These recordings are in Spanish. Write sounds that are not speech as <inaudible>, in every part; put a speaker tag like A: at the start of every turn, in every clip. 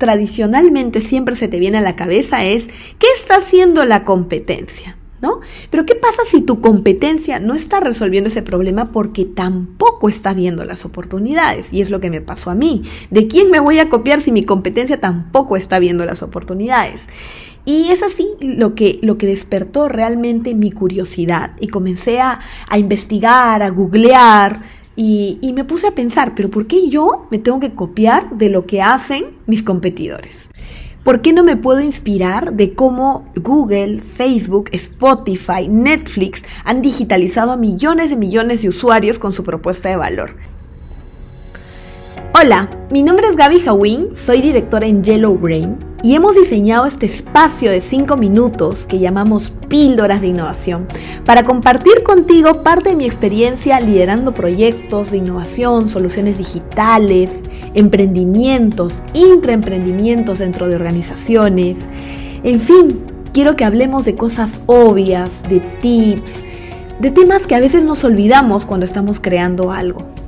A: tradicionalmente siempre se te viene a la cabeza es, ¿qué está haciendo la competencia? ¿No? Pero ¿qué pasa si tu competencia no está resolviendo ese problema porque tampoco está viendo las oportunidades? Y es lo que me pasó a mí. ¿De quién me voy a copiar si mi competencia tampoco está viendo las oportunidades? Y es así lo que, lo que despertó realmente mi curiosidad y comencé a, a investigar, a googlear, y, me puse a pensar, pero ¿por qué yo me tengo que copiar de lo que hacen mis competidores? ¿Por qué no me puedo inspirar de cómo Google, Facebook, Spotify, Netflix han digitalizado a millones de millones de usuarios con su propuesta de valor? Hola, mi nombre es Gaby Hawin, soy directora en Yellow Brain y hemos diseñado este espacio de 5 minutos que llamamos Píldoras de Innovación para compartir contigo parte de mi experiencia liderando proyectos de innovación, soluciones digitales, emprendimientos, intraemprendimientos dentro de organizaciones. En fin, quiero que hablemos de cosas obvias, de tips, de temas que a veces nos olvidamos cuando estamos creando algo.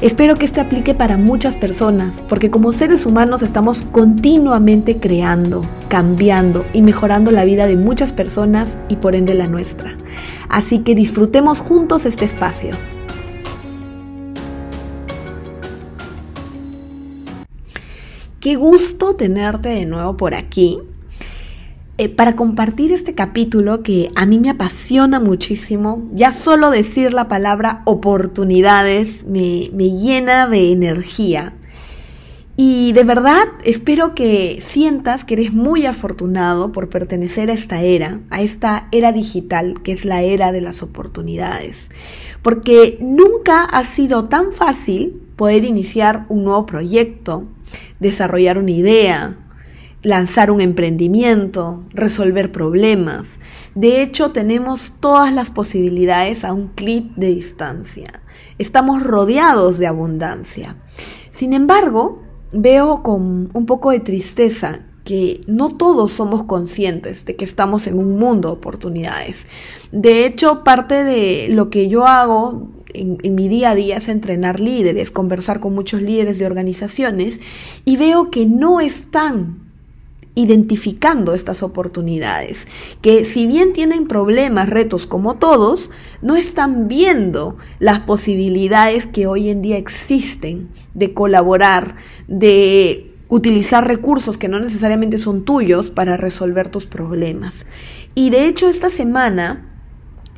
A: Espero que esto aplique para muchas personas, porque como seres humanos estamos continuamente creando, cambiando y mejorando la vida de muchas personas y por ende la nuestra. Así que disfrutemos juntos este espacio. Qué gusto tenerte de nuevo por aquí. Eh, para compartir este capítulo que a mí me apasiona muchísimo. Ya solo decir la palabra oportunidades me, me llena de energía. Y de verdad espero que sientas que eres muy afortunado por pertenecer a esta era, a esta era digital que es la era de las oportunidades. Porque nunca ha sido tan fácil poder iniciar un nuevo proyecto, desarrollar una idea, lanzar un emprendimiento, resolver problemas. De hecho, tenemos todas las posibilidades a un clic de distancia. Estamos rodeados de abundancia. Sin embargo, veo con un poco de tristeza que no todos somos conscientes de que estamos en un mundo de oportunidades. De hecho, parte de lo que yo hago en, mi día a día es entrenar líderes, conversar con muchos líderes de organizaciones y veo que no están identificando estas oportunidades, que si bien tienen problemas, retos como todos, no están viendo las posibilidades que hoy en día existen de colaborar, de utilizar recursos que no necesariamente son tuyos para resolver tus problemas. Y de hecho esta semana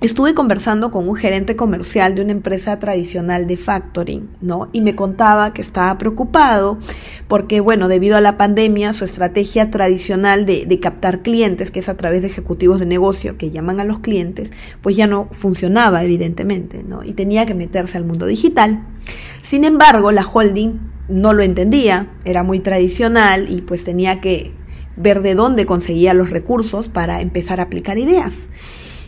A: Estuve conversando con un gerente comercial de una empresa tradicional de factoring, ¿no? Y me contaba que estaba preocupado porque, bueno, debido a la pandemia, su estrategia tradicional de, captar clientes, que es a través de ejecutivos de negocio que llaman a los clientes, pues ya no funcionaba, evidentemente, ¿no? Y tenía que meterse al mundo digital. Sin embargo, la holding no lo entendía, era muy tradicional y pues tenía que ver de dónde conseguía los recursos para empezar a aplicar ideas.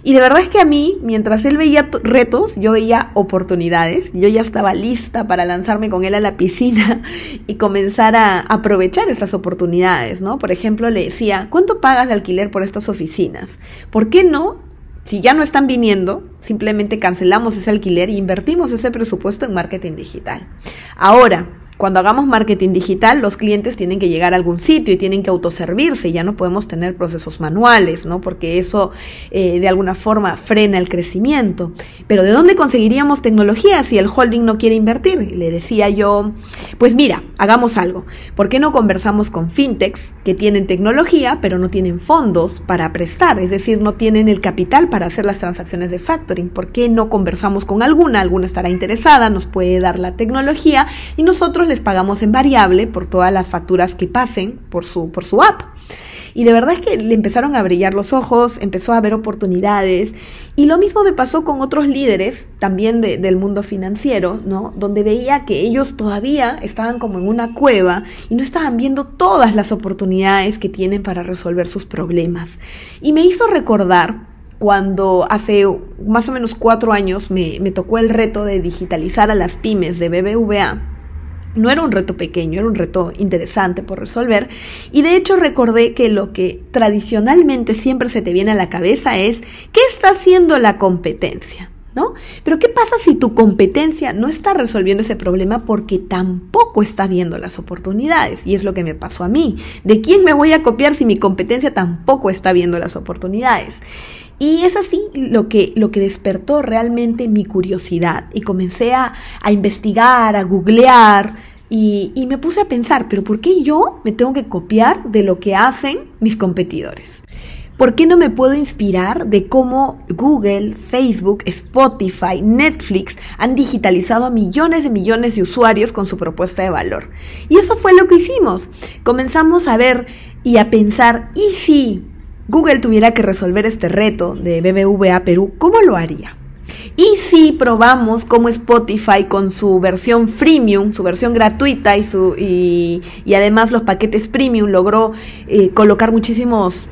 A: Y de verdad es que a mí, mientras él veía retos, yo veía oportunidades. Yo ya estaba lista para lanzarme con él a la piscina <laughs> y comenzar a aprovechar estas oportunidades, ¿no? Por ejemplo, le decía, ¿cuánto pagas de alquiler por estas oficinas? ¿Por qué no? Si ya no están viniendo, simplemente cancelamos ese alquiler e invertimos ese presupuesto en marketing digital. Ahora, cuando hagamos marketing digital, los clientes tienen que llegar a algún sitio y tienen que autoservirse, ya no podemos tener procesos manuales, ¿no? Porque eso eh, de alguna forma frena el crecimiento. Pero ¿de dónde conseguiríamos tecnología si el holding no quiere invertir? Le decía yo, pues mira, hagamos algo. ¿Por qué no conversamos con fintechs que tienen tecnología, pero no tienen fondos para prestar? Es decir, no tienen el capital para hacer las transacciones de factoring. ¿Por qué no conversamos con alguna? Alguna estará interesada, nos puede dar la tecnología y nosotros les pagamos en variable por todas las facturas que pasen por su, por su app. Y de verdad es que le empezaron a brillar los ojos, empezó a ver oportunidades. Y lo mismo me pasó con otros líderes, también del mundo financiero, ¿no? Donde veía que ellos todavía estaban como en una cueva y no estaban viendo todas las oportunidades que tienen para resolver sus problemas. Y me hizo recordar cuando hace más o menos cuatro años me, me tocó el reto de digitalizar a las pymes de BBVA no era un reto pequeño, era un reto interesante por resolver. Y de hecho recordé que lo que tradicionalmente siempre se te viene a la cabeza es, ¿qué está haciendo la competencia? ¿no? Pero ¿qué pasa si tu competencia no está resolviendo ese problema porque tampoco está viendo las oportunidades? Y es lo que me pasó a mí. ¿De quién me voy a copiar si mi competencia tampoco está viendo las oportunidades? Y es así lo que, lo que despertó realmente mi curiosidad y comencé a, investigar, a googlear y, y me puse a pensar, pero ¿por qué yo me tengo que copiar de lo que hacen mis competidores? ¿Por qué no me puedo inspirar de cómo Google, Facebook, Spotify, Netflix han digitalizado a millones de millones de usuarios con su propuesta de valor? Y eso fue lo que hicimos. Comenzamos a ver y a pensar, ¿y si Google tuviera que resolver este reto de BBVA Perú, cómo lo haría? Y si probamos cómo Spotify con su versión freemium, su versión gratuita y, su, y, además los paquetes premium logró eh, colocar muchísimos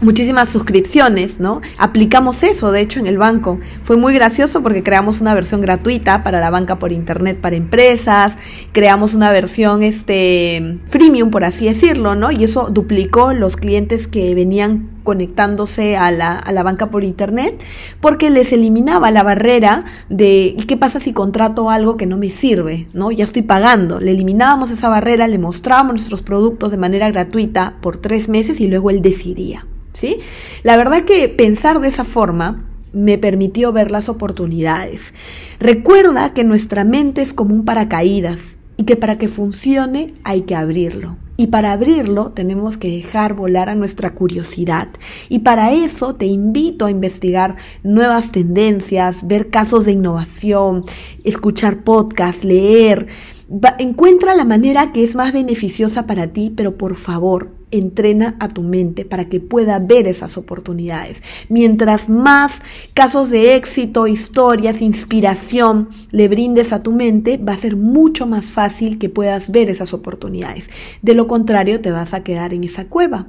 A: muchísimas suscripciones, ¿no? Aplicamos eso, de hecho, en el banco. Fue muy gracioso porque creamos una versión gratuita para la banca por internet para empresas, creamos una versión este freemium, por así decirlo, ¿no? Y eso duplicó los clientes que venían conectándose a la, a la banca por internet porque les eliminaba la barrera de ¿y qué pasa si contrato algo que no me sirve? ¿no? Ya estoy pagando. Le eliminábamos esa barrera, le mostrábamos nuestros productos de manera gratuita por tres meses y luego él decidía. ¿Sí? La verdad que pensar de esa forma me permitió ver las oportunidades. Recuerda que nuestra mente es como un paracaídas y que para que funcione hay que abrirlo. Y para abrirlo tenemos que dejar volar a nuestra curiosidad. Y para eso te invito a investigar nuevas tendencias, ver casos de innovación, escuchar podcasts, leer. Encuentra la manera que es más beneficiosa para ti, pero por favor, entrena a tu mente para que pueda ver esas oportunidades. Mientras más casos de éxito, historias, inspiración le brindes a tu mente, va a ser mucho más fácil que puedas ver esas oportunidades. De lo contrario, te vas a quedar en esa cueva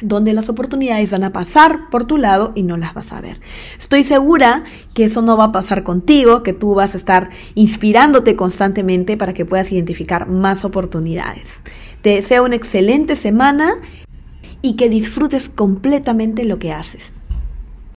A: donde las oportunidades van a pasar por tu lado y no las vas a ver. Estoy segura que eso no va a pasar contigo, que tú vas a estar inspirándote constantemente para que puedas identificar más oportunidades. Te deseo una excelente semana y que disfrutes completamente lo que haces.